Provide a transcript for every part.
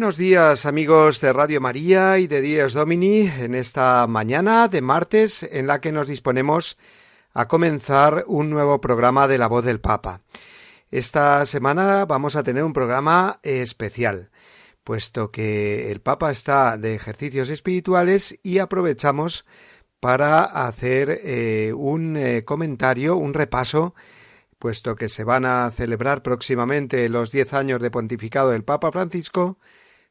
Buenos días amigos de Radio María y de Días Domini en esta mañana de martes en la que nos disponemos a comenzar un nuevo programa de la voz del Papa. Esta semana vamos a tener un programa especial, puesto que el Papa está de ejercicios espirituales y aprovechamos para hacer eh, un eh, comentario, un repaso puesto que se van a celebrar próximamente los diez años de pontificado del Papa Francisco,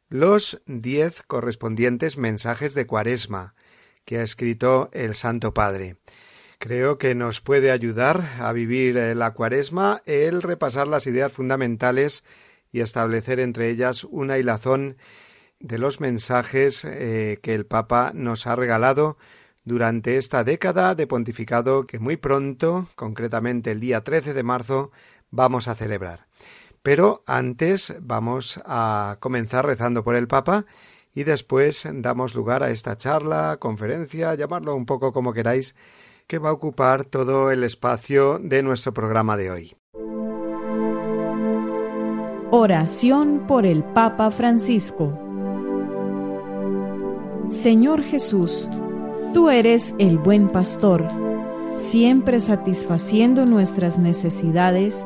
los diez correspondientes mensajes de Cuaresma que ha escrito el Santo Padre. Creo que nos puede ayudar a vivir eh, la Cuaresma el repasar las ideas fundamentales y establecer entre ellas una hilazón de los mensajes eh, que el Papa nos ha regalado durante esta década de pontificado que muy pronto, concretamente el día 13 de marzo, vamos a celebrar. Pero antes vamos a comenzar rezando por el Papa y después damos lugar a esta charla, conferencia, llamarlo un poco como queráis, que va a ocupar todo el espacio de nuestro programa de hoy. Oración por el Papa Francisco Señor Jesús, Tú eres el buen pastor, siempre satisfaciendo nuestras necesidades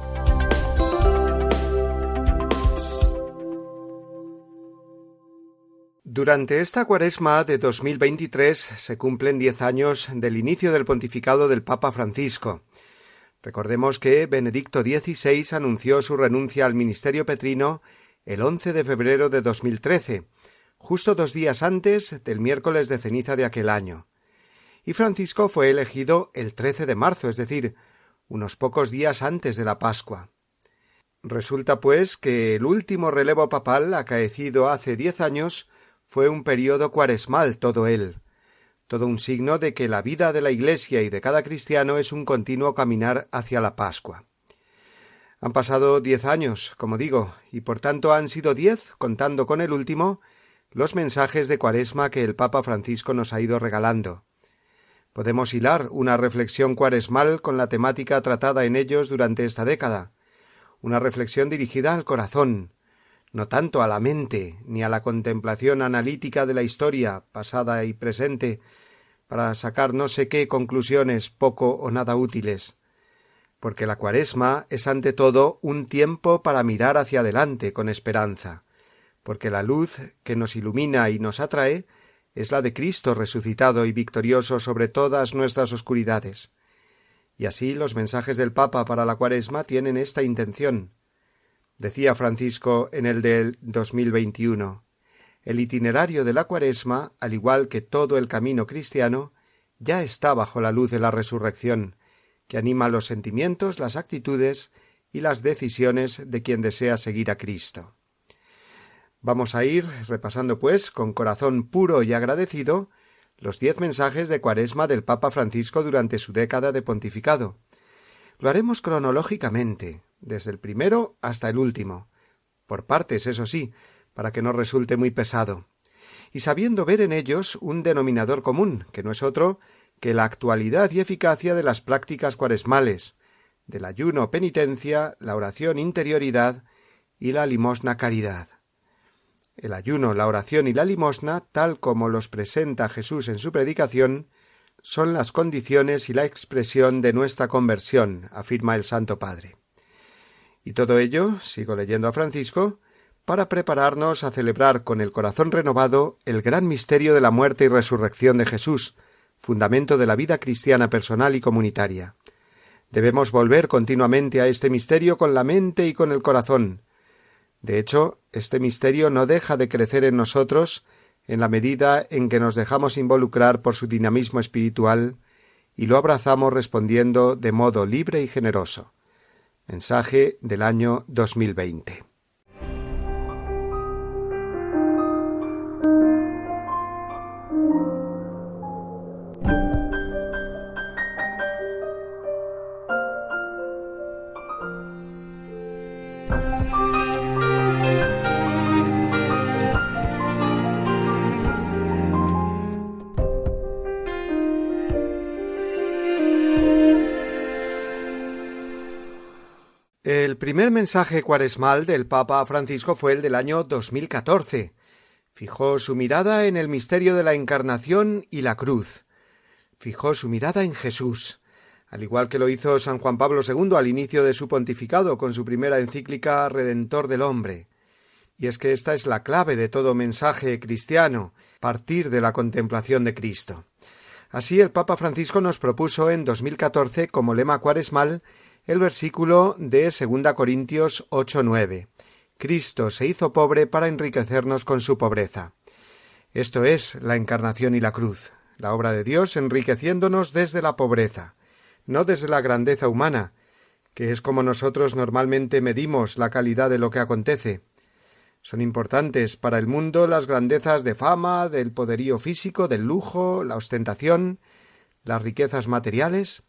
Durante esta cuaresma de 2023 se cumplen diez años del inicio del pontificado del Papa Francisco. Recordemos que Benedicto XVI anunció su renuncia al ministerio petrino el 11 de febrero de 2013, justo dos días antes del miércoles de ceniza de aquel año y Francisco fue elegido el 13 de marzo, es decir, unos pocos días antes de la Pascua. Resulta, pues, que el último relevo papal acaecido hace diez años fue un periodo cuaresmal todo él, todo un signo de que la vida de la Iglesia y de cada cristiano es un continuo caminar hacia la Pascua. Han pasado diez años, como digo, y por tanto han sido diez, contando con el último, los mensajes de cuaresma que el Papa Francisco nos ha ido regalando. Podemos hilar una reflexión cuaresmal con la temática tratada en ellos durante esta década, una reflexión dirigida al corazón, no tanto a la mente ni a la contemplación analítica de la historia pasada y presente, para sacar no sé qué conclusiones poco o nada útiles, porque la cuaresma es ante todo un tiempo para mirar hacia adelante con esperanza, porque la luz que nos ilumina y nos atrae es la de Cristo resucitado y victorioso sobre todas nuestras oscuridades. Y así los mensajes del Papa para la Cuaresma tienen esta intención. Decía Francisco en el del 2021, el itinerario de la Cuaresma, al igual que todo el camino cristiano, ya está bajo la luz de la resurrección, que anima los sentimientos, las actitudes y las decisiones de quien desea seguir a Cristo. Vamos a ir repasando, pues, con corazón puro y agradecido, los diez mensajes de Cuaresma del Papa Francisco durante su década de pontificado. Lo haremos cronológicamente, desde el primero hasta el último, por partes, eso sí, para que no resulte muy pesado, y sabiendo ver en ellos un denominador común, que no es otro que la actualidad y eficacia de las prácticas cuaresmales, del ayuno penitencia, la oración interioridad y la limosna caridad. El ayuno, la oración y la limosna, tal como los presenta Jesús en su predicación, son las condiciones y la expresión de nuestra conversión, afirma el Santo Padre. Y todo ello, sigo leyendo a Francisco, para prepararnos a celebrar con el corazón renovado el gran misterio de la muerte y resurrección de Jesús, fundamento de la vida cristiana personal y comunitaria. Debemos volver continuamente a este misterio con la mente y con el corazón. De hecho, este misterio no deja de crecer en nosotros en la medida en que nos dejamos involucrar por su dinamismo espiritual y lo abrazamos respondiendo de modo libre y generoso. Mensaje del año 2020. El primer mensaje cuaresmal del Papa Francisco fue el del año 2014. Fijó su mirada en el misterio de la Encarnación y la cruz. Fijó su mirada en Jesús, al igual que lo hizo San Juan Pablo II al inicio de su pontificado con su primera encíclica Redentor del hombre. Y es que esta es la clave de todo mensaje cristiano, partir de la contemplación de Cristo. Así el Papa Francisco nos propuso en 2014 como lema cuaresmal el versículo de 2 Corintios 8:9. Cristo se hizo pobre para enriquecernos con su pobreza. Esto es la encarnación y la cruz, la obra de Dios enriqueciéndonos desde la pobreza, no desde la grandeza humana, que es como nosotros normalmente medimos la calidad de lo que acontece. Son importantes para el mundo las grandezas de fama, del poderío físico, del lujo, la ostentación, las riquezas materiales,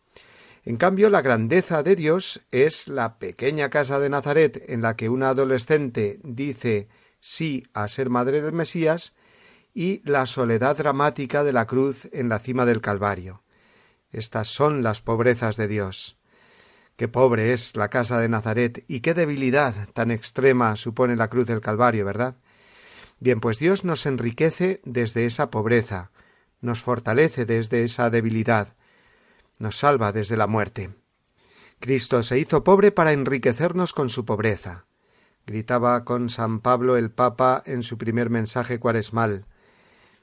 en cambio, la grandeza de Dios es la pequeña casa de Nazaret en la que una adolescente dice sí a ser madre del Mesías y la soledad dramática de la cruz en la cima del Calvario. Estas son las pobrezas de Dios. Qué pobre es la casa de Nazaret y qué debilidad tan extrema supone la cruz del Calvario, ¿verdad? Bien, pues Dios nos enriquece desde esa pobreza, nos fortalece desde esa debilidad, nos salva desde la muerte. Cristo se hizo pobre para enriquecernos con su pobreza. gritaba con San Pablo el Papa en su primer mensaje cuaresmal.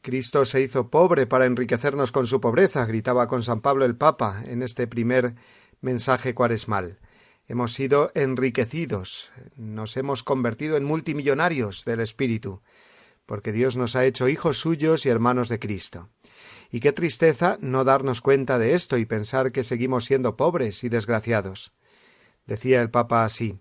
Cristo se hizo pobre para enriquecernos con su pobreza, gritaba con San Pablo el Papa en este primer mensaje cuaresmal. Hemos sido enriquecidos, nos hemos convertido en multimillonarios del Espíritu, porque Dios nos ha hecho hijos suyos y hermanos de Cristo. Y qué tristeza no darnos cuenta de esto y pensar que seguimos siendo pobres y desgraciados. Decía el Papa así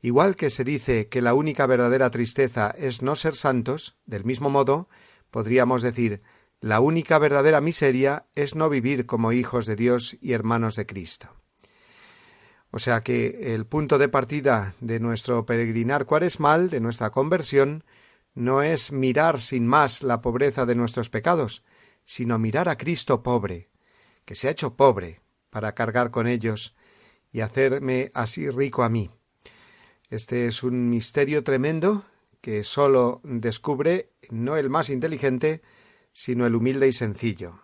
Igual que se dice que la única verdadera tristeza es no ser santos, del mismo modo, podríamos decir la única verdadera miseria es no vivir como hijos de Dios y hermanos de Cristo. O sea que el punto de partida de nuestro peregrinar cuaresmal, de nuestra conversión, no es mirar sin más la pobreza de nuestros pecados, sino mirar a Cristo pobre, que se ha hecho pobre, para cargar con ellos y hacerme así rico a mí. Este es un misterio tremendo que sólo descubre no el más inteligente, sino el humilde y sencillo,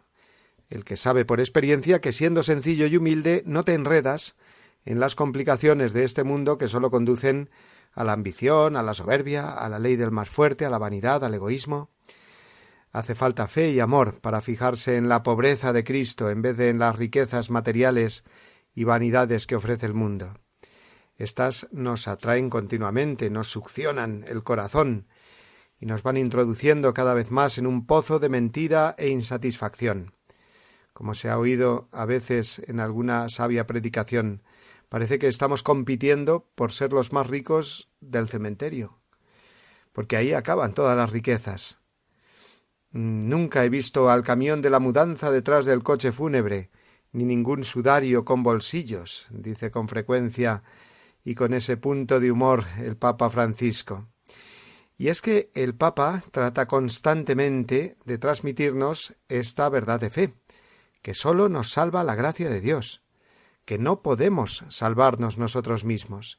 el que sabe por experiencia que siendo sencillo y humilde no te enredas en las complicaciones de este mundo que sólo conducen a la ambición, a la soberbia, a la ley del más fuerte, a la vanidad, al egoísmo. Hace falta fe y amor para fijarse en la pobreza de Cristo en vez de en las riquezas materiales y vanidades que ofrece el mundo. Estas nos atraen continuamente, nos succionan el corazón y nos van introduciendo cada vez más en un pozo de mentira e insatisfacción. Como se ha oído a veces en alguna sabia predicación, parece que estamos compitiendo por ser los más ricos del cementerio, porque ahí acaban todas las riquezas. Mm, nunca he visto al camión de la mudanza detrás del coche fúnebre, ni ningún sudario con bolsillos, dice con frecuencia y con ese punto de humor el Papa Francisco. Y es que el Papa trata constantemente de transmitirnos esta verdad de fe, que sólo nos salva la gracia de Dios, que no podemos salvarnos nosotros mismos.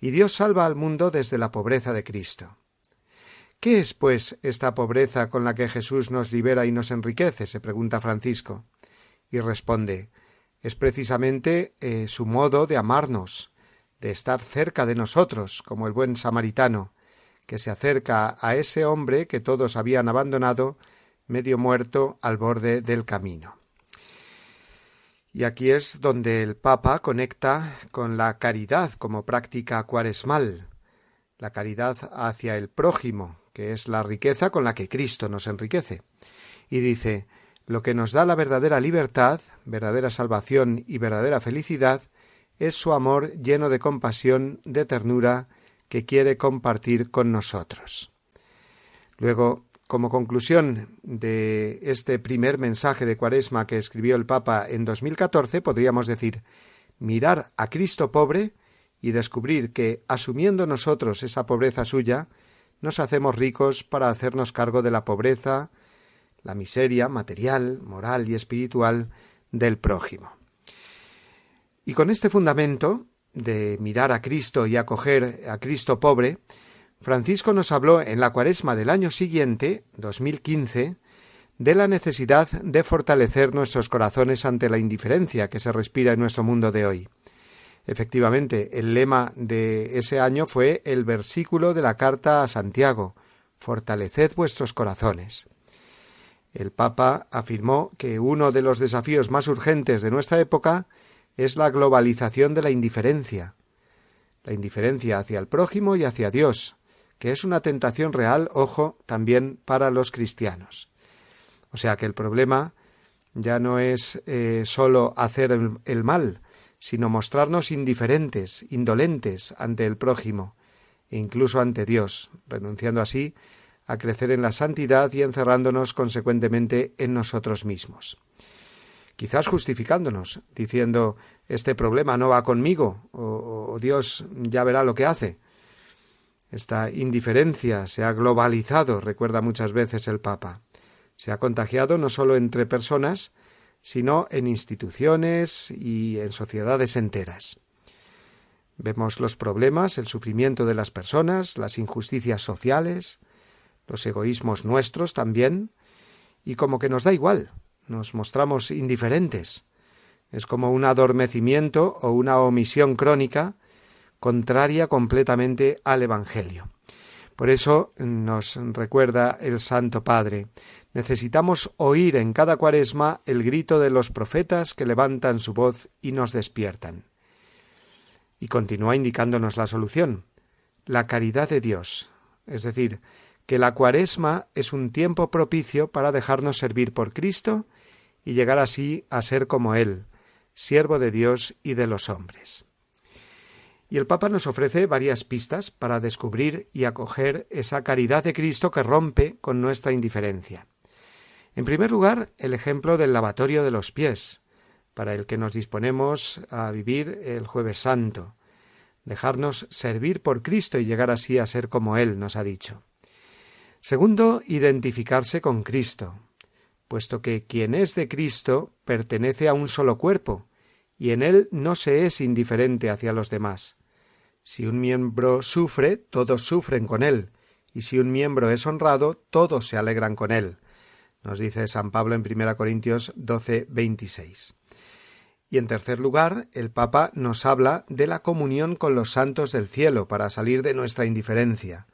Y Dios salva al mundo desde la pobreza de Cristo. ¿Qué es, pues, esta pobreza con la que Jesús nos libera y nos enriquece? se pregunta Francisco. Y responde es precisamente eh, su modo de amarnos, de estar cerca de nosotros, como el buen samaritano, que se acerca a ese hombre que todos habían abandonado, medio muerto al borde del camino. Y aquí es donde el Papa conecta con la caridad como práctica cuaresmal, la caridad hacia el prójimo, que es la riqueza con la que Cristo nos enriquece. Y dice lo que nos da la verdadera libertad, verdadera salvación y verdadera felicidad es su amor lleno de compasión, de ternura, que quiere compartir con nosotros. Luego, como conclusión de este primer mensaje de Cuaresma que escribió el Papa en 2014, podríamos decir mirar a Cristo pobre y descubrir que, asumiendo nosotros esa pobreza suya, nos hacemos ricos para hacernos cargo de la pobreza, la miseria material, moral y espiritual del prójimo. Y con este fundamento de mirar a Cristo y acoger a Cristo pobre, Francisco nos habló en la cuaresma del año siguiente, 2015, de la necesidad de fortalecer nuestros corazones ante la indiferencia que se respira en nuestro mundo de hoy. Efectivamente, el lema de ese año fue el versículo de la carta a Santiago Fortaleced vuestros corazones. El Papa afirmó que uno de los desafíos más urgentes de nuestra época es la globalización de la indiferencia, la indiferencia hacia el prójimo y hacia Dios, que es una tentación real, ojo, también para los cristianos. O sea que el problema ya no es eh, sólo hacer el mal, sino mostrarnos indiferentes, indolentes ante el prójimo, e incluso ante Dios, renunciando así a crecer en la santidad y encerrándonos consecuentemente en nosotros mismos. Quizás justificándonos, diciendo este problema no va conmigo, o, Dios ya verá lo que hace. Esta indiferencia se ha globalizado, recuerda muchas veces el Papa. Se ha contagiado no solo entre personas, sino en instituciones y en sociedades enteras. Vemos los problemas, el sufrimiento de las personas, las injusticias sociales, los egoísmos nuestros también, y como que nos da igual, nos mostramos indiferentes. Es como un adormecimiento o una omisión crónica contraria completamente al Evangelio. Por eso nos recuerda el Santo Padre, necesitamos oír en cada cuaresma el grito de los profetas que levantan su voz y nos despiertan. Y continúa indicándonos la solución, la caridad de Dios, es decir, que la cuaresma es un tiempo propicio para dejarnos servir por Cristo y llegar así a ser como Él, siervo de Dios y de los hombres. Y el Papa nos ofrece varias pistas para descubrir y acoger esa caridad de Cristo que rompe con nuestra indiferencia. En primer lugar, el ejemplo del lavatorio de los pies, para el que nos disponemos a vivir el jueves santo, dejarnos servir por Cristo y llegar así a ser como Él nos ha dicho. Segundo, identificarse con Cristo, puesto que quien es de Cristo pertenece a un solo cuerpo, y en él no se es indiferente hacia los demás. Si un miembro sufre, todos sufren con él, y si un miembro es honrado, todos se alegran con él. Nos dice San Pablo en 1 Corintios 12, 26. Y en tercer lugar, el Papa nos habla de la comunión con los santos del cielo para salir de nuestra indiferencia,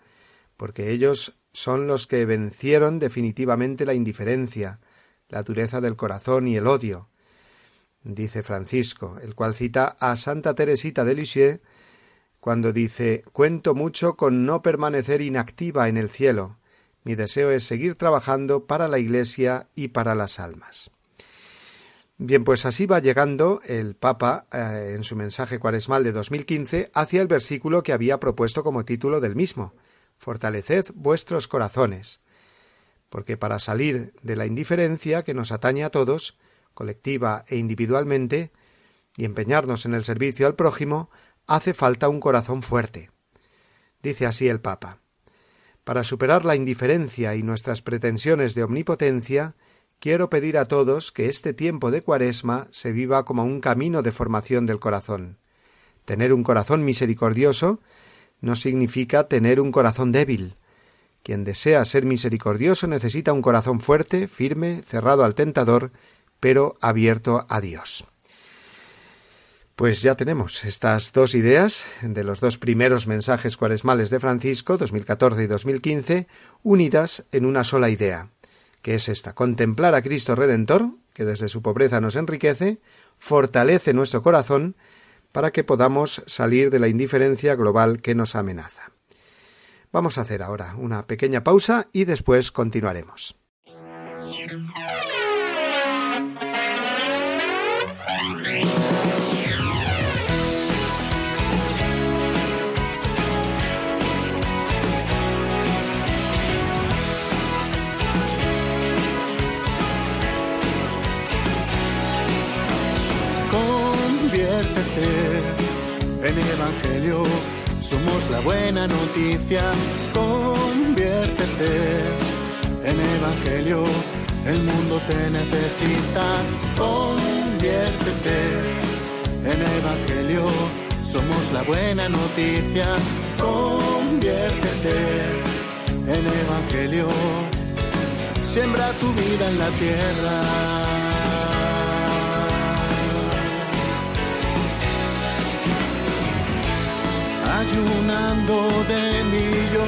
porque ellos son los que vencieron definitivamente la indiferencia, la dureza del corazón y el odio, dice Francisco, el cual cita a Santa Teresita de Lisieux cuando dice Cuento mucho con no permanecer inactiva en el cielo. Mi deseo es seguir trabajando para la Iglesia y para las almas. Bien, pues así va llegando el Papa eh, en su mensaje cuaresmal de 2015 hacia el versículo que había propuesto como título del mismo, fortaleced vuestros corazones, porque para salir de la indiferencia que nos atañe a todos, colectiva e individualmente, y empeñarnos en el servicio al prójimo, hace falta un corazón fuerte. Dice así el Papa. Para superar la indiferencia y nuestras pretensiones de omnipotencia, quiero pedir a todos que este tiempo de Cuaresma se viva como un camino de formación del corazón. Tener un corazón misericordioso no significa tener un corazón débil. Quien desea ser misericordioso necesita un corazón fuerte, firme, cerrado al tentador, pero abierto a Dios. Pues ya tenemos estas dos ideas de los dos primeros mensajes cuaresmales de Francisco, 2014 y 2015, unidas en una sola idea, que es esta, contemplar a Cristo Redentor, que desde su pobreza nos enriquece, fortalece nuestro corazón para que podamos salir de la indiferencia global que nos amenaza. Vamos a hacer ahora una pequeña pausa y después continuaremos. En Evangelio. Somos la buena noticia, conviértete en Evangelio. El mundo te necesita, conviértete en Evangelio. Somos la buena noticia, conviértete en Evangelio. Siembra tu vida en la tierra. Ayunando de mí yo,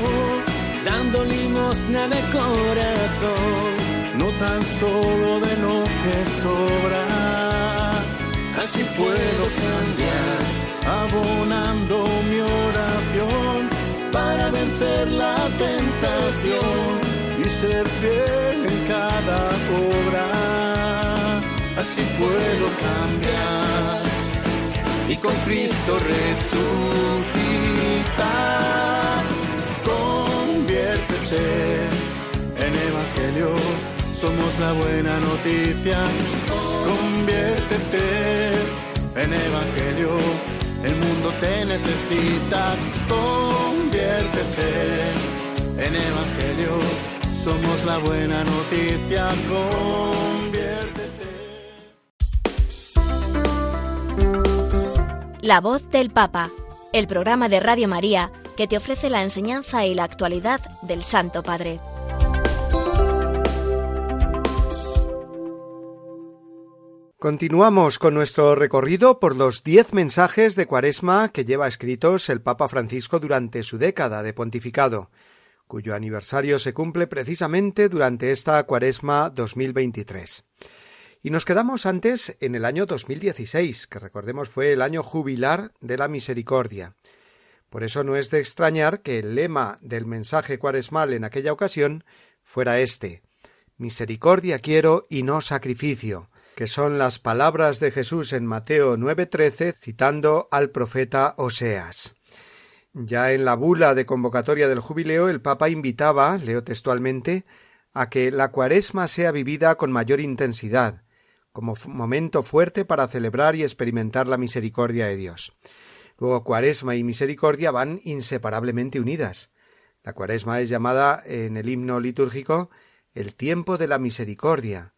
dando limosna de corazón, no tan solo de lo que sobra, así puedo cambiar, abonando mi oración para vencer la tentación y ser fiel en cada obra, así puedo cambiar y con Cristo resucitar. Conviértete en Evangelio, somos la buena noticia. Conviértete en Evangelio, el mundo te necesita. Conviértete en Evangelio, somos la buena noticia. La voz del Papa, el programa de Radio María que te ofrece la enseñanza y la actualidad del Santo Padre. Continuamos con nuestro recorrido por los diez mensajes de Cuaresma que lleva escritos el Papa Francisco durante su década de pontificado, cuyo aniversario se cumple precisamente durante esta Cuaresma 2023. Y nos quedamos antes en el año 2016, que recordemos fue el año jubilar de la misericordia. Por eso no es de extrañar que el lema del mensaje cuaresmal en aquella ocasión fuera este Misericordia quiero y no sacrificio, que son las palabras de Jesús en Mateo 9:13 citando al profeta Oseas. Ya en la bula de convocatoria del jubileo el Papa invitaba, leo textualmente, a que la cuaresma sea vivida con mayor intensidad, como momento fuerte para celebrar y experimentar la misericordia de Dios. Luego cuaresma y misericordia van inseparablemente unidas. La cuaresma es llamada en el himno litúrgico el tiempo de la misericordia,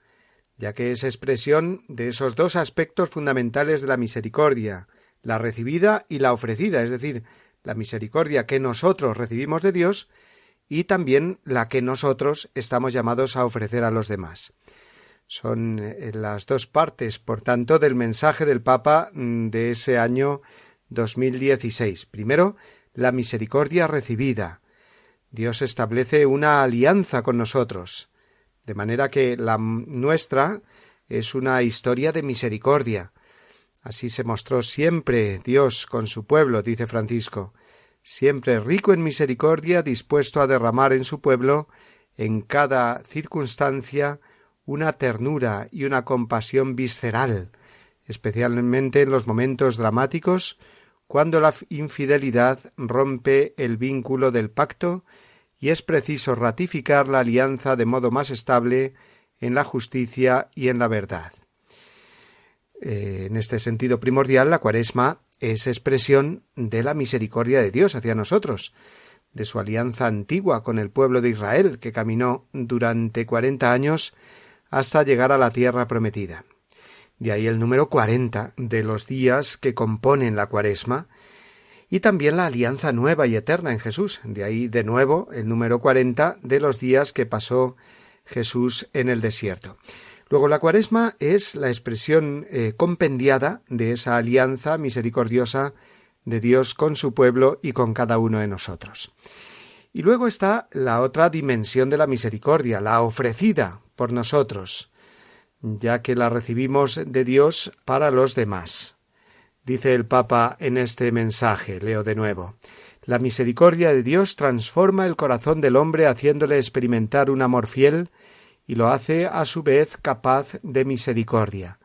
ya que es expresión de esos dos aspectos fundamentales de la misericordia, la recibida y la ofrecida, es decir, la misericordia que nosotros recibimos de Dios y también la que nosotros estamos llamados a ofrecer a los demás. Son eh, las dos partes, por tanto, del mensaje del Papa mm, de ese año 2016. Primero, la misericordia recibida. Dios establece una alianza con nosotros, de manera que la nuestra es una historia de misericordia. Así se mostró siempre Dios con su pueblo, dice Francisco, siempre rico en misericordia, dispuesto a derramar en su pueblo, en cada circunstancia, una ternura y una compasión visceral, especialmente en los momentos dramáticos, cuando la infidelidad rompe el vínculo del pacto y es preciso ratificar la alianza de modo más estable en la justicia y en la verdad. Eh, en este sentido primordial, la cuaresma es expresión de la misericordia de Dios hacia nosotros, de su alianza antigua con el pueblo de Israel, que caminó durante cuarenta años hasta llegar a la tierra prometida. De ahí el número cuarenta de los días que componen la cuaresma, y también la alianza nueva y eterna en Jesús. De ahí de nuevo el número cuarenta de los días que pasó Jesús en el desierto. Luego la cuaresma es la expresión eh, compendiada de esa alianza misericordiosa de Dios con su pueblo y con cada uno de nosotros. Y luego está la otra dimensión de la misericordia, la ofrecida por nosotros, ya que la recibimos de Dios para los demás. Dice el Papa en este mensaje, leo de nuevo. La misericordia de Dios transforma el corazón del hombre haciéndole experimentar un amor fiel y lo hace a su vez capaz de misericordia.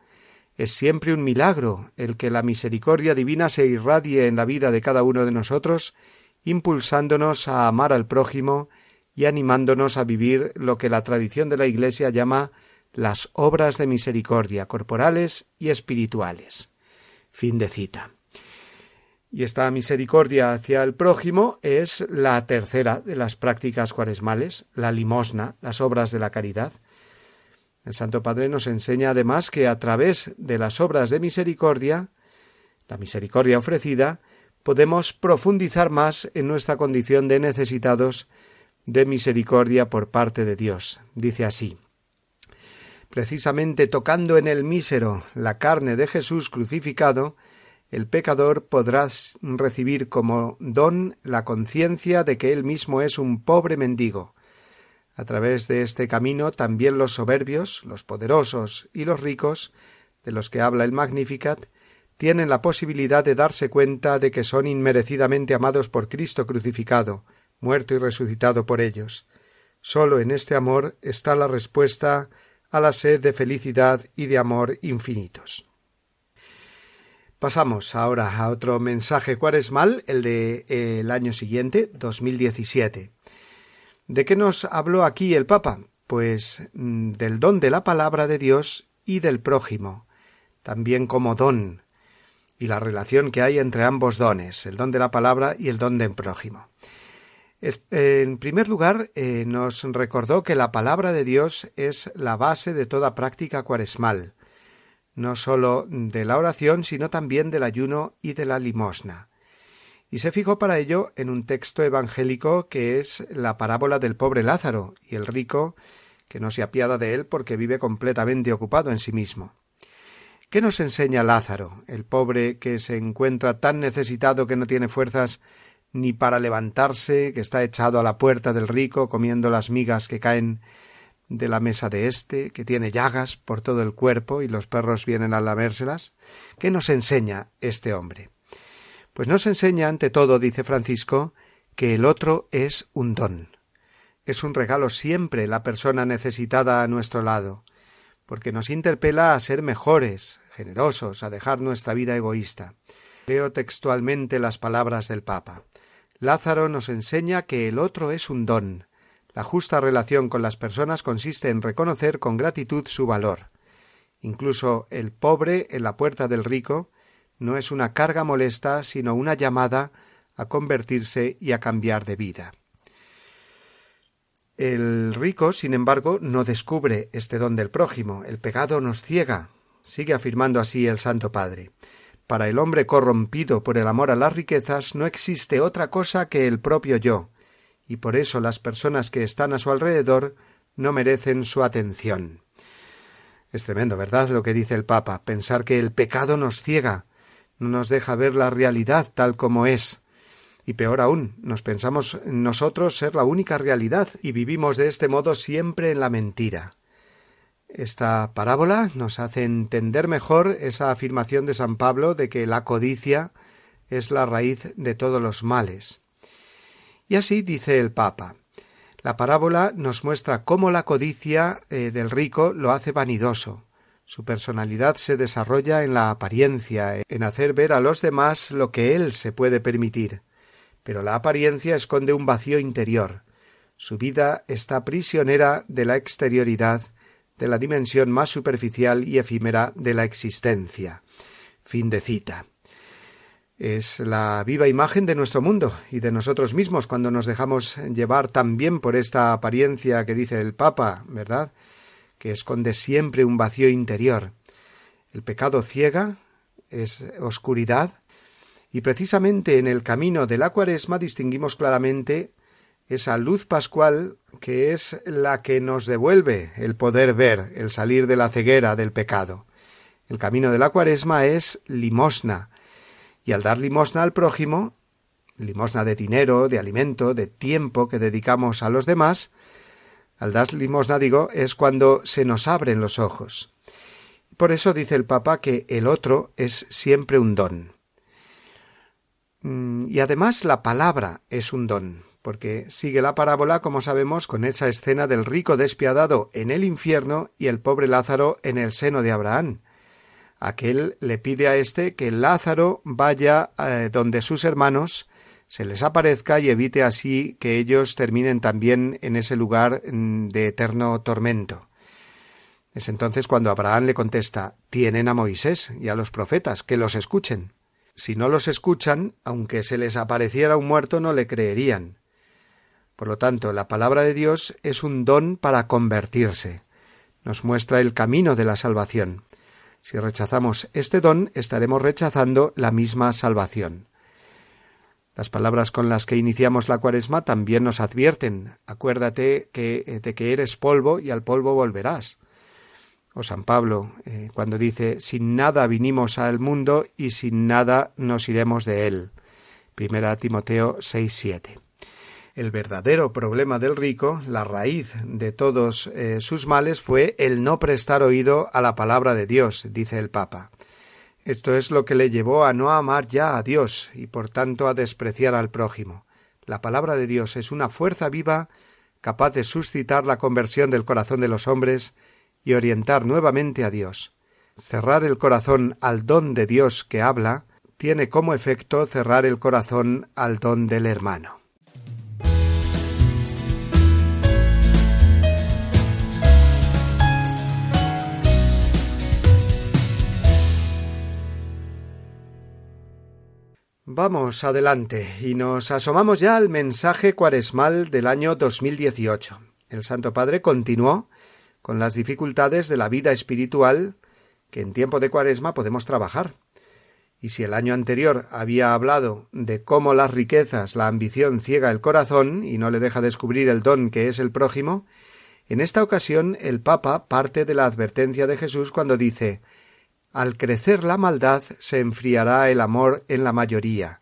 Es siempre un milagro el que la misericordia divina se irradie en la vida de cada uno de nosotros, impulsándonos a amar al prójimo y animándonos a vivir lo que la tradición de la Iglesia llama las obras de misericordia corporales y espirituales. Fin de cita. Y esta misericordia hacia el prójimo es la tercera de las prácticas cuaresmales, la limosna, las obras de la caridad. El Santo Padre nos enseña además que a través de las obras de misericordia, la misericordia ofrecida, podemos profundizar más en nuestra condición de necesitados de misericordia por parte de Dios. Dice así Precisamente tocando en el mísero la carne de Jesús crucificado, el pecador podrá recibir como don la conciencia de que él mismo es un pobre mendigo. A través de este camino también los soberbios, los poderosos y los ricos, de los que habla el Magnificat, tienen la posibilidad de darse cuenta de que son inmerecidamente amados por Cristo crucificado, muerto y resucitado por ellos. Sólo en este amor está la respuesta a la sed de felicidad y de amor infinitos. Pasamos ahora a otro mensaje cuaresmal, el de eh, el año siguiente, 2017. ¿De qué nos habló aquí el Papa? Pues mm, del don de la palabra de Dios y del prójimo, también como don, y la relación que hay entre ambos dones, el don de la palabra y el don del prójimo. En primer lugar, eh, nos recordó que la palabra de Dios es la base de toda práctica cuaresmal, no sólo de la oración, sino también del ayuno y de la limosna. Y se fijó para ello en un texto evangélico que es la parábola del pobre Lázaro y el rico que no se apiada de él porque vive completamente ocupado en sí mismo. ¿Qué nos enseña Lázaro, el pobre que se encuentra tan necesitado que no tiene fuerzas ni para levantarse, que está echado a la puerta del rico comiendo las migas que caen de la mesa de éste, que tiene llagas por todo el cuerpo y los perros vienen a lamérselas? ¿Qué nos enseña este hombre? Pues nos enseña, ante todo, dice Francisco, que el otro es un don. Es un regalo siempre la persona necesitada a nuestro lado, porque nos interpela a ser mejores, generosos, a dejar nuestra vida egoísta. Leo textualmente las palabras del Papa. Lázaro nos enseña que el otro es un don, la justa relación con las personas consiste en reconocer con gratitud su valor. Incluso el pobre en la puerta del rico no es una carga molesta, sino una llamada a convertirse y a cambiar de vida. El rico, sin embargo, no descubre este don del prójimo. El pecado nos ciega, sigue afirmando así el Santo Padre. Para el hombre corrompido por el amor a las riquezas no existe otra cosa que el propio yo, y por eso las personas que están a su alrededor no merecen su atención. Es tremendo, ¿verdad? Lo que dice el Papa, pensar que el pecado nos ciega, no nos deja ver la realidad tal como es. Y peor aún, nos pensamos nosotros ser la única realidad y vivimos de este modo siempre en la mentira. Esta parábola nos hace entender mejor esa afirmación de San Pablo de que la codicia es la raíz de todos los males. Y así dice el Papa. La parábola nos muestra cómo la codicia eh, del rico lo hace vanidoso. Su personalidad se desarrolla en la apariencia, en hacer ver a los demás lo que él se puede permitir. Pero la apariencia esconde un vacío interior. Su vida está prisionera de la exterioridad, de la dimensión más superficial y efímera de la existencia. Fin de cita. es la viva imagen de nuestro mundo y de nosotros mismos cuando nos dejamos llevar también por esta apariencia que dice el Papa, ¿verdad? que esconde siempre un vacío interior. El pecado ciega, es oscuridad, y precisamente en el camino de la cuaresma distinguimos claramente esa luz pascual que es la que nos devuelve el poder ver, el salir de la ceguera del pecado. El camino de la cuaresma es limosna, y al dar limosna al prójimo, limosna de dinero, de alimento, de tiempo que dedicamos a los demás, al dar limosna digo, es cuando se nos abren los ojos. Por eso dice el Papa que el otro es siempre un don. Mm, y además la palabra es un don porque sigue la parábola, como sabemos, con esa escena del rico despiadado en el infierno y el pobre Lázaro en el seno de Abraham. Aquel le pide a éste que Lázaro vaya eh, donde sus hermanos se les aparezca y evite así que ellos terminen también en ese lugar mm, de eterno tormento. Es entonces cuando Abraham le contesta Tienen a Moisés y a los profetas, que los escuchen. Si no los escuchan, aunque se les apareciera un muerto, no le creerían. Por lo tanto, la palabra de Dios es un don para convertirse. Nos muestra el camino de la salvación. Si rechazamos este don, estaremos rechazando la misma salvación. Las palabras con las que iniciamos la cuaresma también nos advierten acuérdate que, de que eres polvo y al polvo volverás. O San Pablo, eh, cuando dice sin nada vinimos al mundo y sin nada nos iremos de él. Primera Timoteo 6, 7. El verdadero problema del rico, la raíz de todos eh, sus males, fue el no prestar oído a la palabra de Dios, dice el Papa. Esto es lo que le llevó a no amar ya a Dios y por tanto a despreciar al prójimo. La palabra de Dios es una fuerza viva capaz de suscitar la conversión del corazón de los hombres y orientar nuevamente a Dios. Cerrar el corazón al don de Dios que habla tiene como efecto cerrar el corazón al don del hermano. Vamos adelante y nos asomamos ya al mensaje cuaresmal del año 2018. El Santo Padre continuó con las dificultades de la vida espiritual que en tiempo de cuaresma podemos trabajar. Y si el año anterior había hablado de cómo las riquezas, la ambición ciega el corazón y no le deja descubrir el don que es el prójimo, en esta ocasión el Papa parte de la advertencia de Jesús cuando dice al crecer la maldad se enfriará el amor en la mayoría,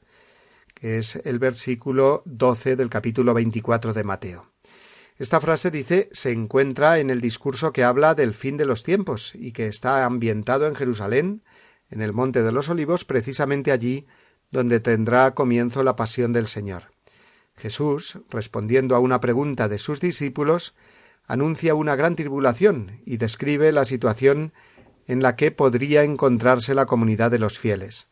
que es el versículo 12 del capítulo 24 de Mateo. Esta frase dice se encuentra en el discurso que habla del fin de los tiempos y que está ambientado en Jerusalén, en el Monte de los Olivos, precisamente allí donde tendrá comienzo la pasión del Señor. Jesús, respondiendo a una pregunta de sus discípulos, anuncia una gran tribulación y describe la situación en la que podría encontrarse la comunidad de los fieles.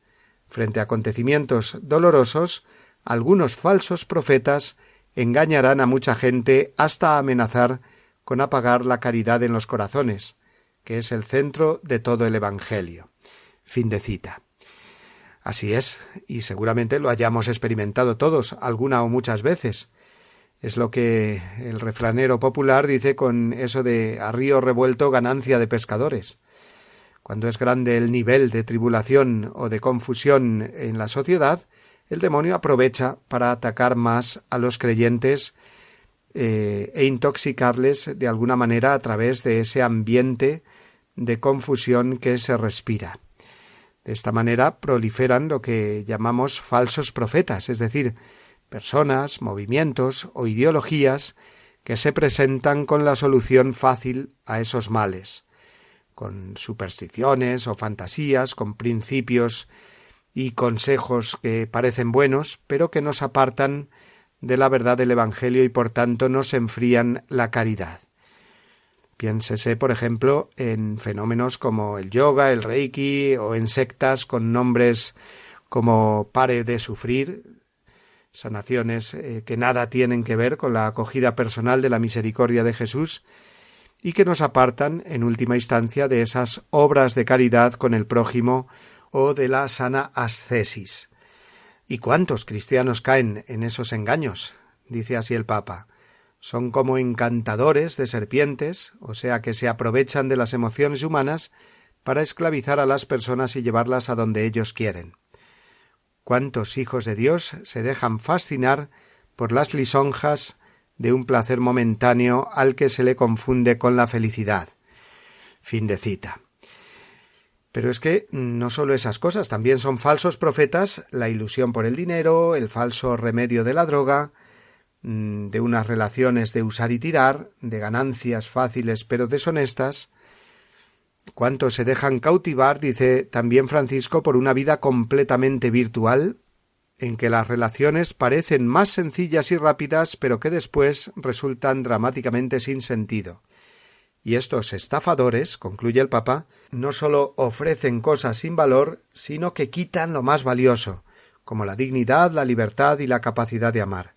Frente a acontecimientos dolorosos, algunos falsos profetas engañarán a mucha gente hasta amenazar con apagar la caridad en los corazones, que es el centro de todo el Evangelio. Fin de cita. Así es, y seguramente lo hayamos experimentado todos, alguna o muchas veces. Es lo que el refranero popular dice con eso de a río revuelto ganancia de pescadores. Cuando es grande el nivel de tribulación o de confusión en la sociedad, el demonio aprovecha para atacar más a los creyentes eh, e intoxicarles de alguna manera a través de ese ambiente de confusión que se respira. De esta manera proliferan lo que llamamos falsos profetas, es decir, personas, movimientos o ideologías que se presentan con la solución fácil a esos males con supersticiones o fantasías, con principios y consejos que parecen buenos, pero que nos apartan de la verdad del Evangelio y por tanto nos enfrían la caridad. Piénsese, por ejemplo, en fenómenos como el yoga, el reiki o en sectas con nombres como pare de sufrir, sanaciones eh, que nada tienen que ver con la acogida personal de la misericordia de Jesús, y que nos apartan, en última instancia, de esas obras de caridad con el prójimo o de la sana ascesis. ¿Y cuántos cristianos caen en esos engaños? dice así el Papa. Son como encantadores de serpientes, o sea que se aprovechan de las emociones humanas para esclavizar a las personas y llevarlas a donde ellos quieren. ¿Cuántos hijos de Dios se dejan fascinar por las lisonjas de un placer momentáneo al que se le confunde con la felicidad? Fin de cita. Pero es que no solo esas cosas, también son falsos profetas la ilusión por el dinero, el falso remedio de la droga, mm, de unas relaciones de usar y tirar, de ganancias fáciles pero deshonestas, cuántos se dejan cautivar, dice también Francisco, por una vida completamente virtual, en que las relaciones parecen más sencillas y rápidas, pero que después resultan dramáticamente sin sentido. Y estos estafadores, concluye el Papa, no sólo ofrecen cosas sin valor, sino que quitan lo más valioso, como la dignidad, la libertad y la capacidad de amar.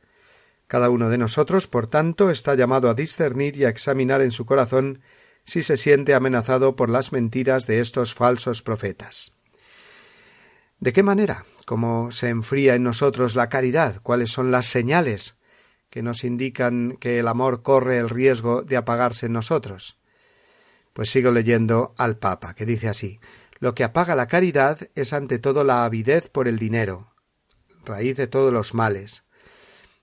Cada uno de nosotros, por tanto, está llamado a discernir y a examinar en su corazón si se siente amenazado por las mentiras de estos falsos profetas. ¿De qué manera? ¿Cómo se enfría en nosotros la caridad? ¿Cuáles son las señales que nos indican que el amor corre el riesgo de apagarse en nosotros? Pues sigo leyendo al Papa, que dice así Lo que apaga la caridad es ante todo la avidez por el dinero, raíz de todos los males.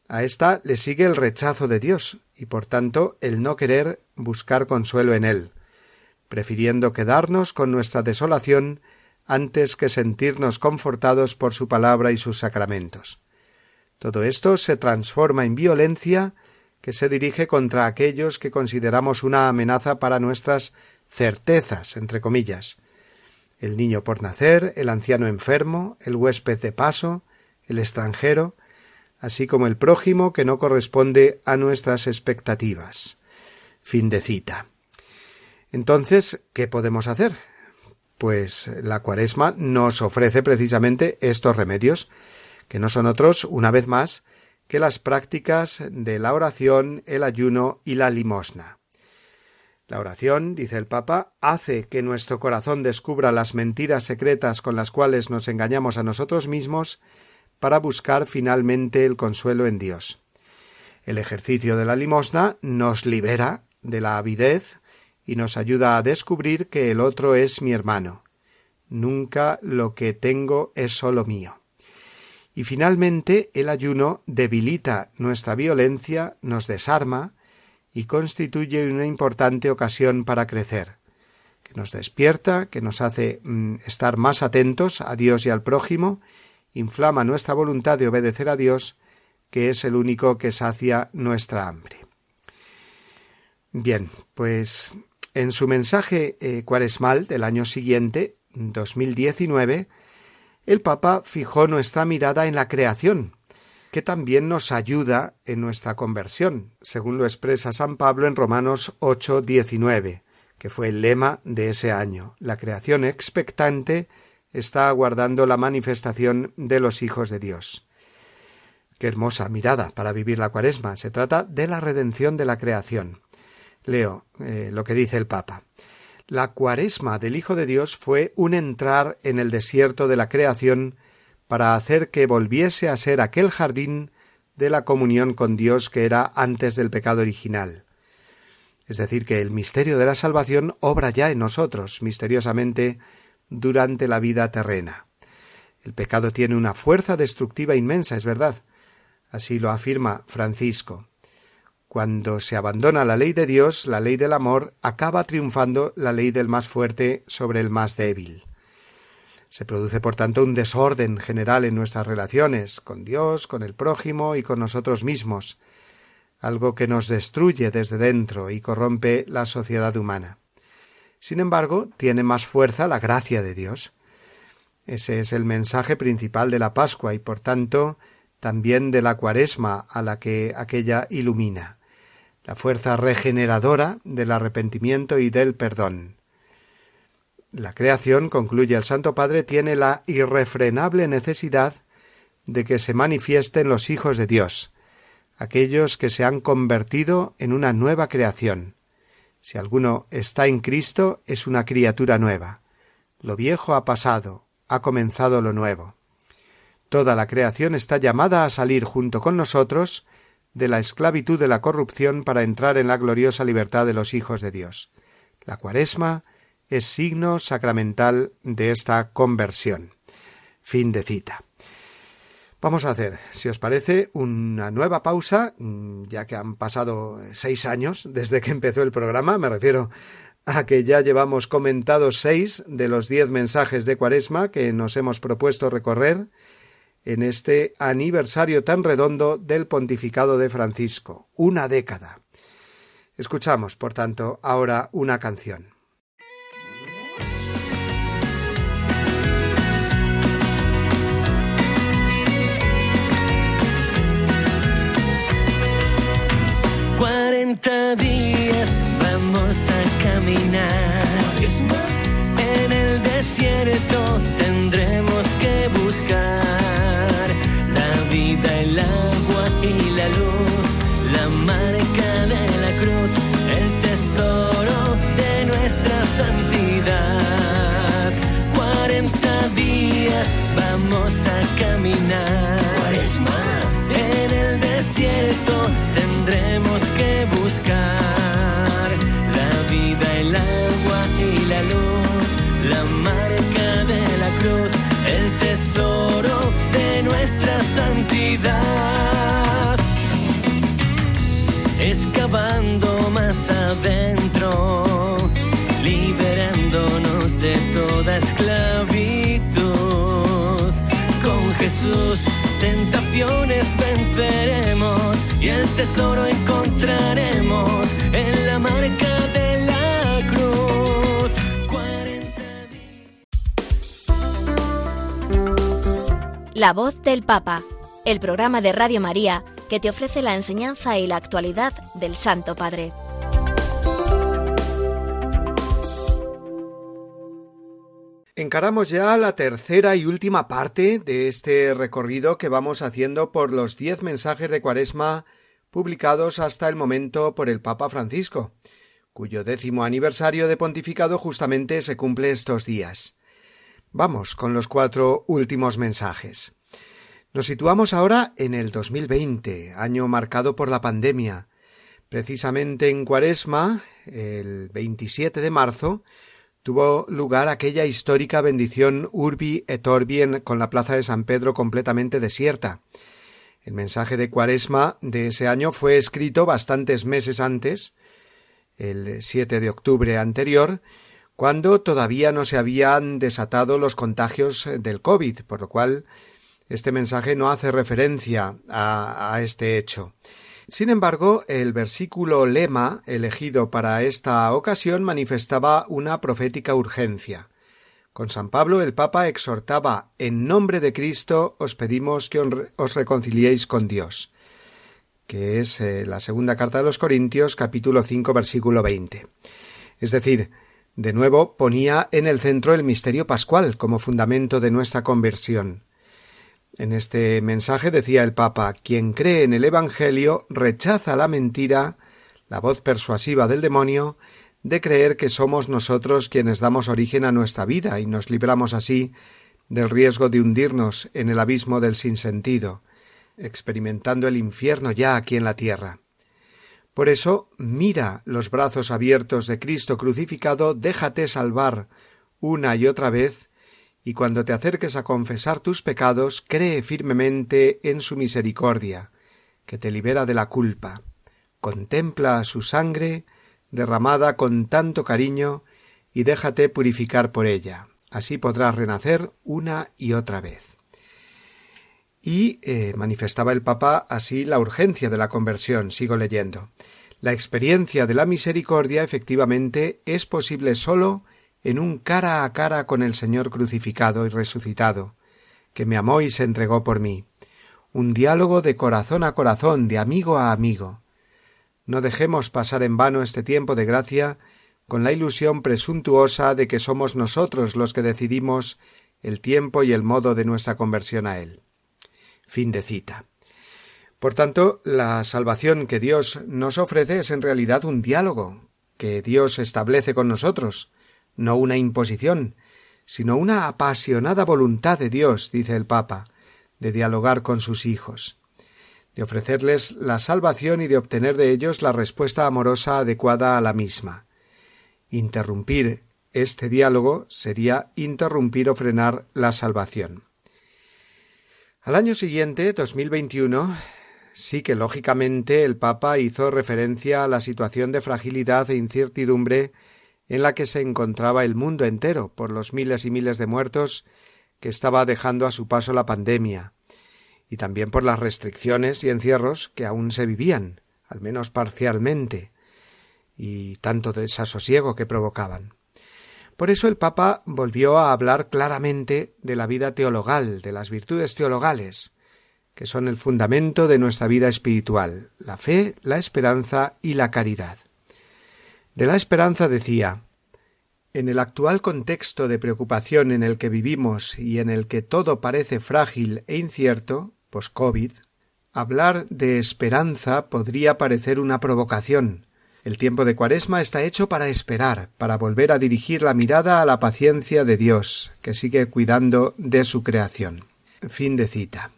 A esta le sigue el rechazo de Dios y por tanto el no querer buscar consuelo en él, prefiriendo quedarnos con nuestra desolación antes que sentirnos confortados por su palabra y sus sacramentos. Todo esto se transforma en violencia que se dirige contra aquellos que consideramos una amenaza para nuestras certezas, entre comillas. El niño por nacer, el anciano enfermo, el huésped de paso, el extranjero, así como el prójimo que no corresponde a nuestras expectativas. Fin de cita. Entonces, ¿qué podemos hacer? Pues la cuaresma nos ofrece precisamente estos remedios, que no son otros, una vez más, que las prácticas de la oración, el ayuno y la limosna. La oración, dice el Papa, hace que nuestro corazón descubra las mentiras secretas con las cuales nos engañamos a nosotros mismos para buscar finalmente el consuelo en Dios. El ejercicio de la limosna nos libera de la avidez y nos ayuda a descubrir que el otro es mi hermano. Nunca lo que tengo es solo mío. Y finalmente el ayuno debilita nuestra violencia, nos desarma y constituye una importante ocasión para crecer, que nos despierta, que nos hace mm, estar más atentos a Dios y al prójimo inflama nuestra voluntad de obedecer a Dios, que es el único que sacia nuestra hambre. Bien, pues en su mensaje eh, cuaresmal del año siguiente, 2019, el Papa fijó nuestra mirada en la creación, que también nos ayuda en nuestra conversión, según lo expresa San Pablo en Romanos 8, 19, que fue el lema de ese año, la creación expectante está aguardando la manifestación de los hijos de Dios. Qué hermosa mirada para vivir la cuaresma. Se trata de la redención de la creación. Leo eh, lo que dice el Papa. La cuaresma del Hijo de Dios fue un entrar en el desierto de la creación para hacer que volviese a ser aquel jardín de la comunión con Dios que era antes del pecado original. Es decir, que el misterio de la salvación obra ya en nosotros, misteriosamente, durante la vida terrena. El pecado tiene una fuerza destructiva inmensa, es verdad. Así lo afirma Francisco. Cuando se abandona la ley de Dios, la ley del amor, acaba triunfando la ley del más fuerte sobre el más débil. Se produce, por tanto, un desorden general en nuestras relaciones con Dios, con el prójimo y con nosotros mismos, algo que nos destruye desde dentro y corrompe la sociedad humana. Sin embargo, tiene más fuerza la gracia de Dios. Ese es el mensaje principal de la Pascua y, por tanto, también de la Cuaresma a la que aquella ilumina, la fuerza regeneradora del arrepentimiento y del perdón. La creación, concluye el Santo Padre, tiene la irrefrenable necesidad de que se manifiesten los hijos de Dios, aquellos que se han convertido en una nueva creación, si alguno está en Cristo, es una criatura nueva. Lo viejo ha pasado, ha comenzado lo nuevo. Toda la creación está llamada a salir junto con nosotros de la esclavitud de la corrupción para entrar en la gloriosa libertad de los hijos de Dios. La cuaresma es signo sacramental de esta conversión. Fin de cita. Vamos a hacer, si os parece, una nueva pausa, mm, ya que han pasado seis años desde que empezó el programa, me refiero a que ya llevamos comentados seis de los diez mensajes de Cuaresma que nos hemos propuesto recorrer en este aniversario tan redondo del pontificado de Francisco, una década. Escuchamos, por tanto, ahora una canción. días vamos a caminar. En el desierto tendremos caminar. En el desierto tendremos que buscar tesoro encontraremos en la marca de la cruz. 40 La voz del Papa, el programa de Radio María que te ofrece la enseñanza y la actualidad del Santo Padre. Encaramos ya la tercera y última parte de este recorrido que vamos haciendo por los diez mensajes de Cuaresma publicados hasta el momento por el Papa Francisco, cuyo décimo aniversario de pontificado justamente se cumple estos días. Vamos con los cuatro últimos mensajes. Nos situamos ahora en el 2020, año marcado por la pandemia. Precisamente en Cuaresma, el 27 de marzo, tuvo lugar aquella histórica bendición Urbi et Orbi con la plaza de San Pedro completamente desierta. El mensaje de Cuaresma de ese año fue escrito bastantes meses antes, el 7 de octubre anterior, cuando todavía no se habían desatado los contagios del COVID, por lo cual este mensaje no hace referencia a, a este hecho. Sin embargo, el versículo lema elegido para esta ocasión manifestaba una profética urgencia. Con San Pablo el Papa exhortaba En nombre de Cristo os pedimos que os reconciliéis con Dios, que es eh, la segunda carta de los Corintios capítulo 5 versículo 20. Es decir, de nuevo ponía en el centro el misterio pascual como fundamento de nuestra conversión. En este mensaje decía el Papa quien cree en el Evangelio rechaza la mentira, la voz persuasiva del demonio, de creer que somos nosotros quienes damos origen a nuestra vida y nos libramos así del riesgo de hundirnos en el abismo del sinsentido, experimentando el infierno ya aquí en la tierra. Por eso, mira los brazos abiertos de Cristo crucificado, déjate salvar una y otra vez y cuando te acerques a confesar tus pecados, cree firmemente en su misericordia, que te libera de la culpa. Contempla su sangre derramada con tanto cariño y déjate purificar por ella. Así podrás renacer una y otra vez. Y eh, manifestaba el Papa así la urgencia de la conversión. Sigo leyendo. La experiencia de la misericordia efectivamente es posible sólo en un cara a cara con el Señor crucificado y resucitado, que me amó y se entregó por mí. Un diálogo de corazón a corazón, de amigo a amigo. No dejemos pasar en vano este tiempo de gracia con la ilusión presuntuosa de que somos nosotros los que decidimos el tiempo y el modo de nuestra conversión a Él. Fin de cita. Por tanto, la salvación que Dios nos ofrece es en realidad un diálogo que Dios establece con nosotros, no una imposición, sino una apasionada voluntad de Dios, dice el Papa, de dialogar con sus hijos, de ofrecerles la salvación y de obtener de ellos la respuesta amorosa adecuada a la misma. Interrumpir este diálogo sería interrumpir o frenar la salvación. Al año siguiente, 2021, sí que lógicamente el Papa hizo referencia a la situación de fragilidad e incertidumbre en la que se encontraba el mundo entero por los miles y miles de muertos que estaba dejando a su paso la pandemia, y también por las restricciones y encierros que aún se vivían, al menos parcialmente, y tanto desasosiego que provocaban. Por eso el Papa volvió a hablar claramente de la vida teologal, de las virtudes teologales, que son el fundamento de nuestra vida espiritual, la fe, la esperanza y la caridad. De la esperanza decía En el actual contexto de preocupación en el que vivimos y en el que todo parece frágil e incierto, post-COVID, hablar de esperanza podría parecer una provocación, el tiempo de Cuaresma está hecho para esperar, para volver a dirigir la mirada a la paciencia de Dios, que sigue cuidando de su creación. Fin de cita.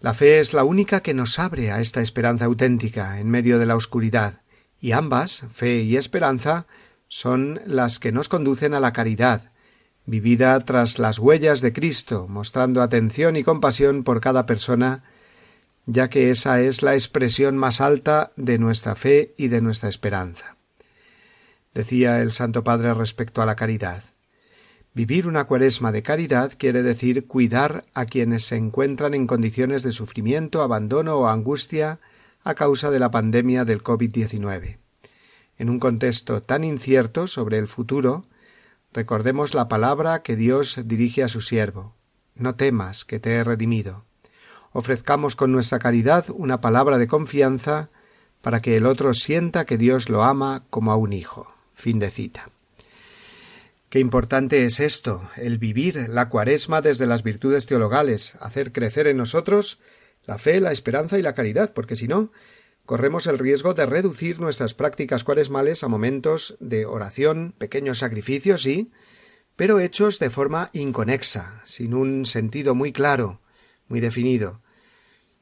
La fe es la única que nos abre a esta esperanza auténtica en medio de la oscuridad, y ambas, fe y esperanza, son las que nos conducen a la caridad, vivida tras las huellas de Cristo, mostrando atención y compasión por cada persona ya que esa es la expresión más alta de nuestra fe y de nuestra esperanza. Decía el Santo Padre respecto a la caridad. Vivir una cuaresma de caridad quiere decir cuidar a quienes se encuentran en condiciones de sufrimiento, abandono o angustia a causa de la pandemia del COVID-19. En un contexto tan incierto sobre el futuro, recordemos la palabra que Dios dirige a su siervo. No temas, que te he redimido ofrezcamos con nuestra caridad una palabra de confianza para que el otro sienta que Dios lo ama como a un hijo. Fin de cita. Qué importante es esto, el vivir la cuaresma desde las virtudes teologales, hacer crecer en nosotros la fe, la esperanza y la caridad, porque si no, corremos el riesgo de reducir nuestras prácticas cuaresmales a momentos de oración, pequeños sacrificios, sí, pero hechos de forma inconexa, sin un sentido muy claro, muy definido,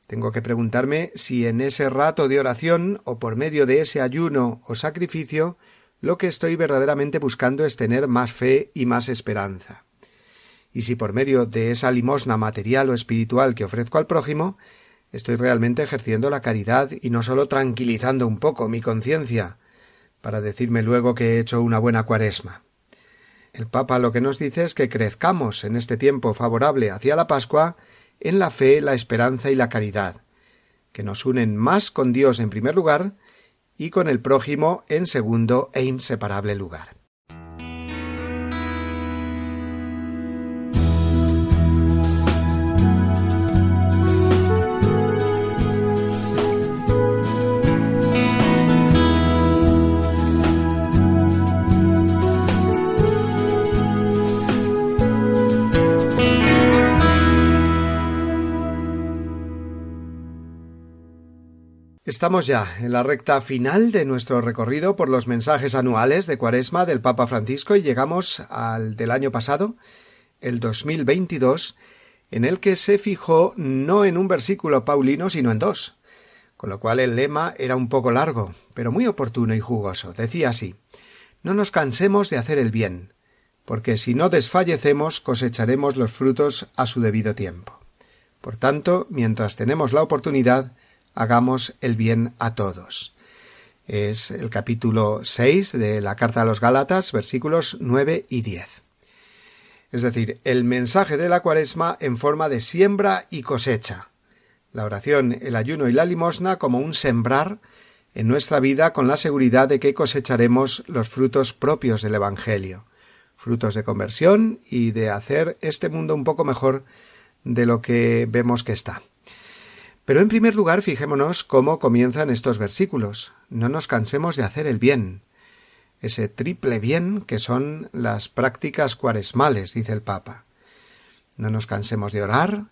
tengo que preguntarme si en ese rato de oración o por medio de ese ayuno o sacrificio lo que estoy verdaderamente buscando es tener más fe y más esperanza. Y si por medio de esa limosna material o espiritual que ofrezco al prójimo, estoy realmente ejerciendo la caridad y no solo tranquilizando un poco mi conciencia, para decirme luego que he hecho una buena cuaresma. El Papa lo que nos dice es que crezcamos en este tiempo favorable hacia la Pascua en la fe, la esperanza y la caridad, que nos unen más con Dios en primer lugar y con el prójimo en segundo e inseparable lugar. Estamos ya en la recta final de nuestro recorrido por los mensajes anuales de Cuaresma del Papa Francisco y llegamos al del año pasado, el 2022, en el que se fijó no en un versículo paulino, sino en dos, con lo cual el lema era un poco largo, pero muy oportuno y jugoso. Decía así No nos cansemos de hacer el bien, porque si no desfallecemos cosecharemos los frutos a su debido tiempo. Por tanto, mientras tenemos la oportunidad, hagamos el bien a todos. Es el capítulo 6 de la Carta a los Gálatas, versículos 9 y 10. Es decir, el mensaje de la cuaresma en forma de siembra y cosecha. La oración, el ayuno y la limosna como un sembrar en nuestra vida con la seguridad de que cosecharemos los frutos propios del Evangelio, frutos de conversión y de hacer este mundo un poco mejor de lo que vemos que está. Pero en primer lugar fijémonos cómo comienzan estos versículos. No nos cansemos de hacer el bien. Ese triple bien que son las prácticas cuaresmales, dice el Papa. No nos cansemos de orar,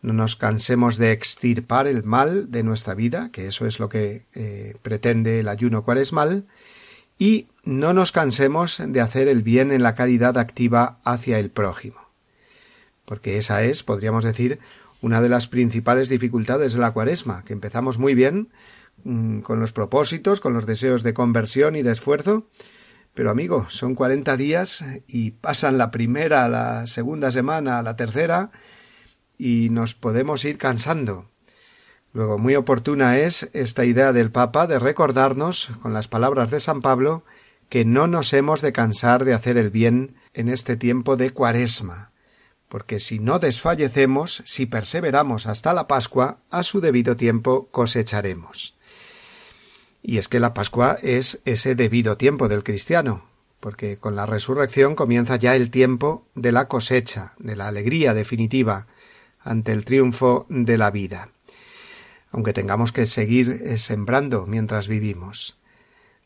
no nos cansemos de extirpar el mal de nuestra vida, que eso es lo que eh, pretende el ayuno cuaresmal, y no nos cansemos de hacer el bien en la caridad activa hacia el prójimo. Porque esa es, podríamos decir, una de las principales dificultades de la cuaresma, que empezamos muy bien, mm, con los propósitos, con los deseos de conversión y de esfuerzo, pero amigo, son cuarenta días y pasan la primera, la segunda semana, la tercera, y nos podemos ir cansando. Luego, muy oportuna es esta idea del Papa de recordarnos, con las palabras de San Pablo, que no nos hemos de cansar de hacer el bien en este tiempo de cuaresma, porque si no desfallecemos, si perseveramos hasta la Pascua, a su debido tiempo cosecharemos. Y es que la Pascua es ese debido tiempo del cristiano, porque con la resurrección comienza ya el tiempo de la cosecha, de la alegría definitiva ante el triunfo de la vida aunque tengamos que seguir sembrando mientras vivimos.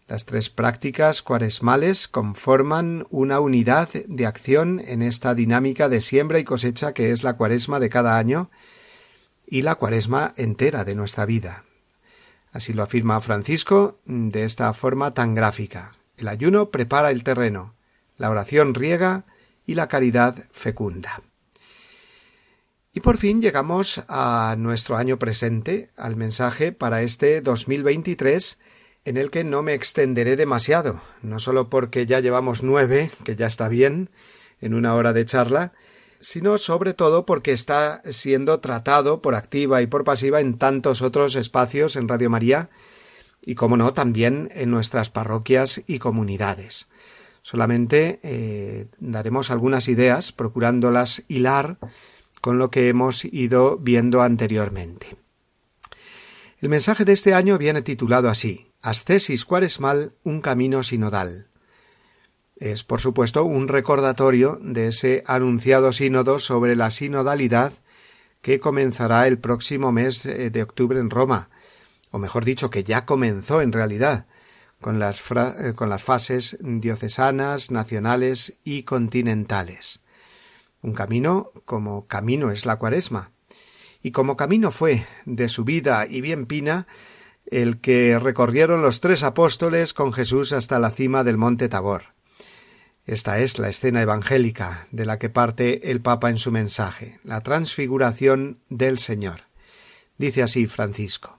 Las tres prácticas cuaresmales conforman una unidad de acción en esta dinámica de siembra y cosecha que es la cuaresma de cada año y la cuaresma entera de nuestra vida. Así lo afirma Francisco de esta forma tan gráfica. El ayuno prepara el terreno, la oración riega y la caridad fecunda. Y por fin llegamos a nuestro año presente, al mensaje para este 2023, en el que no me extenderé demasiado, no solo porque ya llevamos nueve, que ya está bien, en una hora de charla, sino sobre todo porque está siendo tratado por activa y por pasiva en tantos otros espacios en Radio María y, como no, también en nuestras parroquias y comunidades. Solamente eh, daremos algunas ideas, procurándolas hilar con lo que hemos ido viendo anteriormente. El mensaje de este año viene titulado así Ascesis cuaresmal, un camino sinodal. Es, por supuesto, un recordatorio de ese anunciado sínodo sobre la sinodalidad que comenzará el próximo mes de octubre en Roma, o mejor dicho, que ya comenzó en realidad, con las, eh, con las fases diocesanas, nacionales y continentales. Un camino como camino es la cuaresma. Y como camino fue de su vida y bien pina el que recorrieron los tres apóstoles con Jesús hasta la cima del monte Tabor. Esta es la escena evangélica de la que parte el Papa en su mensaje, la transfiguración del Señor. Dice así Francisco.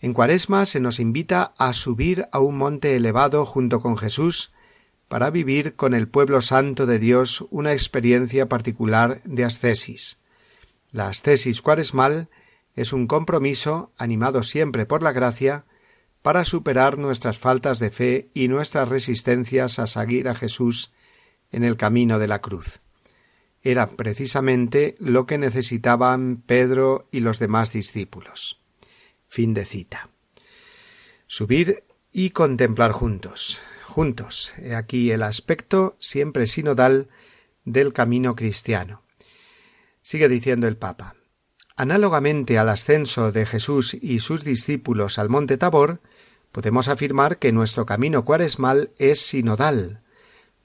En Cuaresma se nos invita a subir a un monte elevado junto con Jesús para vivir con el pueblo santo de Dios una experiencia particular de ascesis. La ascesis cuaresmal es un compromiso, animado siempre por la gracia, para superar nuestras faltas de fe y nuestras resistencias a seguir a Jesús en el camino de la cruz. Era precisamente lo que necesitaban Pedro y los demás discípulos. Fin de cita. Subir y contemplar juntos juntos. He aquí el aspecto siempre sinodal del camino cristiano. Sigue diciendo el Papa. Análogamente al ascenso de Jesús y sus discípulos al monte Tabor, podemos afirmar que nuestro camino cuaresmal es sinodal,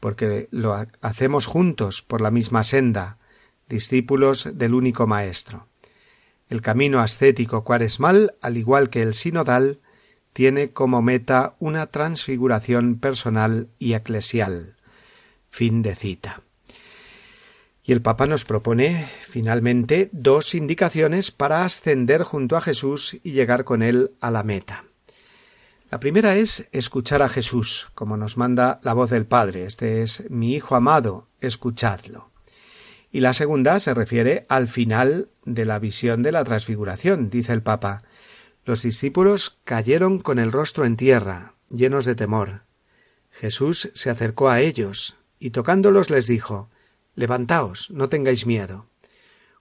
porque lo hacemos juntos por la misma senda, discípulos del único Maestro. El camino ascético cuaresmal, al igual que el sinodal, tiene como meta una transfiguración personal y eclesial. Fin de cita. Y el Papa nos propone, finalmente, dos indicaciones para ascender junto a Jesús y llegar con él a la meta. La primera es escuchar a Jesús, como nos manda la voz del Padre. Este es mi Hijo amado, escuchadlo. Y la segunda se refiere al final de la visión de la transfiguración, dice el Papa. Los discípulos cayeron con el rostro en tierra, llenos de temor. Jesús se acercó a ellos, y tocándolos les dijo Levantaos, no tengáis miedo.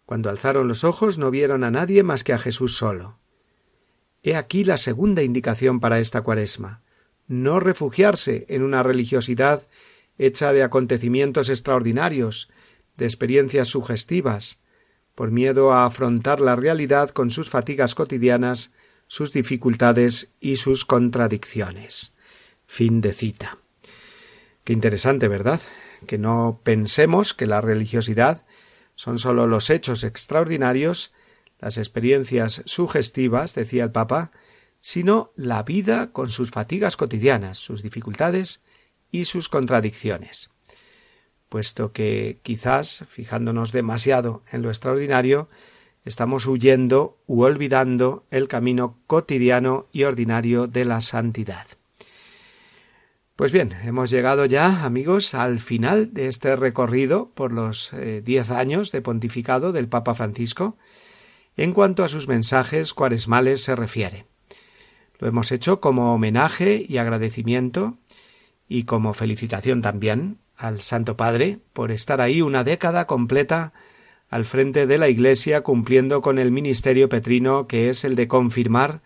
Cuando alzaron los ojos no vieron a nadie más que a Jesús solo. He aquí la segunda indicación para esta cuaresma no refugiarse en una religiosidad hecha de acontecimientos extraordinarios, de experiencias sugestivas, por miedo a afrontar la realidad con sus fatigas cotidianas sus dificultades y sus contradicciones. Fin de cita. Qué interesante, ¿verdad? Que no pensemos que la religiosidad son sólo los hechos extraordinarios, las experiencias sugestivas, decía el Papa, sino la vida con sus fatigas cotidianas, sus dificultades y sus contradicciones. Puesto que quizás, fijándonos demasiado en lo extraordinario, estamos huyendo u olvidando el camino cotidiano y ordinario de la santidad. Pues bien, hemos llegado ya, amigos, al final de este recorrido por los eh, diez años de pontificado del Papa Francisco en cuanto a sus mensajes cuaresmales se refiere. Lo hemos hecho como homenaje y agradecimiento y como felicitación también al Santo Padre por estar ahí una década completa al frente de la Iglesia cumpliendo con el ministerio petrino que es el de confirmar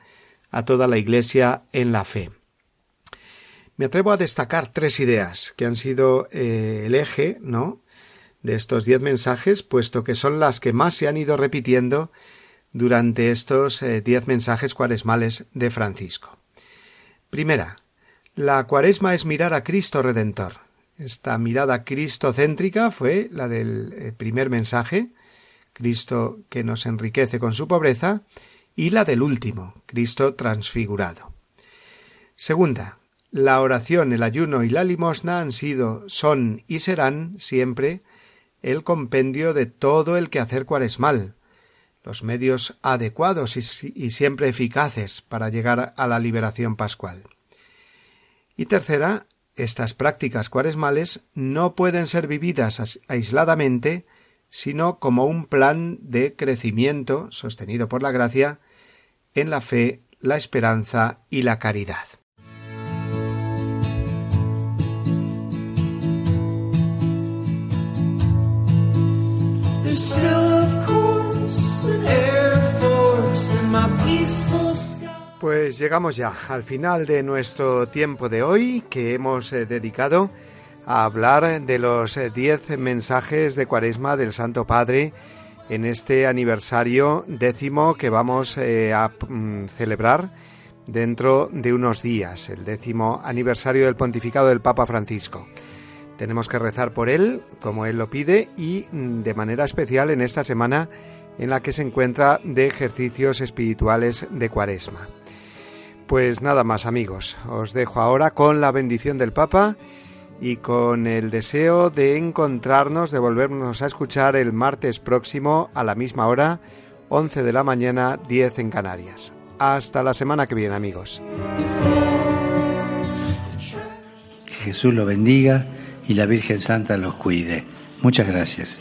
a toda la Iglesia en la fe. Me atrevo a destacar tres ideas que han sido eh, el eje, ¿no? de estos diez mensajes, puesto que son las que más se han ido repitiendo durante estos eh, diez mensajes cuaresmales de Francisco. Primera, la cuaresma es mirar a Cristo Redentor. Esta mirada cristocéntrica fue la del eh, primer mensaje, Cristo que nos enriquece con su pobreza, y la del último, Cristo transfigurado. Segunda, la oración, el ayuno y la limosna han sido, son y serán siempre el compendio de todo el quehacer cuaresmal, los medios adecuados y, siempre eficaces para llegar a la liberación pascual. Y tercera, estas prácticas cuaresmales no pueden ser vividas aisladamente, sino como un plan de crecimiento sostenido por la gracia en la fe, la esperanza y la caridad. Pues llegamos ya al final de nuestro tiempo de hoy que hemos eh, dedicado a hablar de los eh, diez mensajes de Cuaresma del Santo Padre en este aniversario décimo que vamos eh, a mm, celebrar dentro de unos días, el décimo aniversario del pontificado del Papa Francisco. Tenemos que rezar por él, como él lo pide, y mm, de manera especial en esta semana en la que se encuentra de ejercicios espirituales de Cuaresma. Pues nada más amigos, os dejo ahora con la bendición del Papa y con el deseo de encontrarnos, de volvernos a escuchar el martes próximo a la misma hora, 11 de la mañana, 10 en Canarias. Hasta la semana que viene amigos. Que Jesús lo bendiga y la Virgen Santa los cuide. Muchas gracias.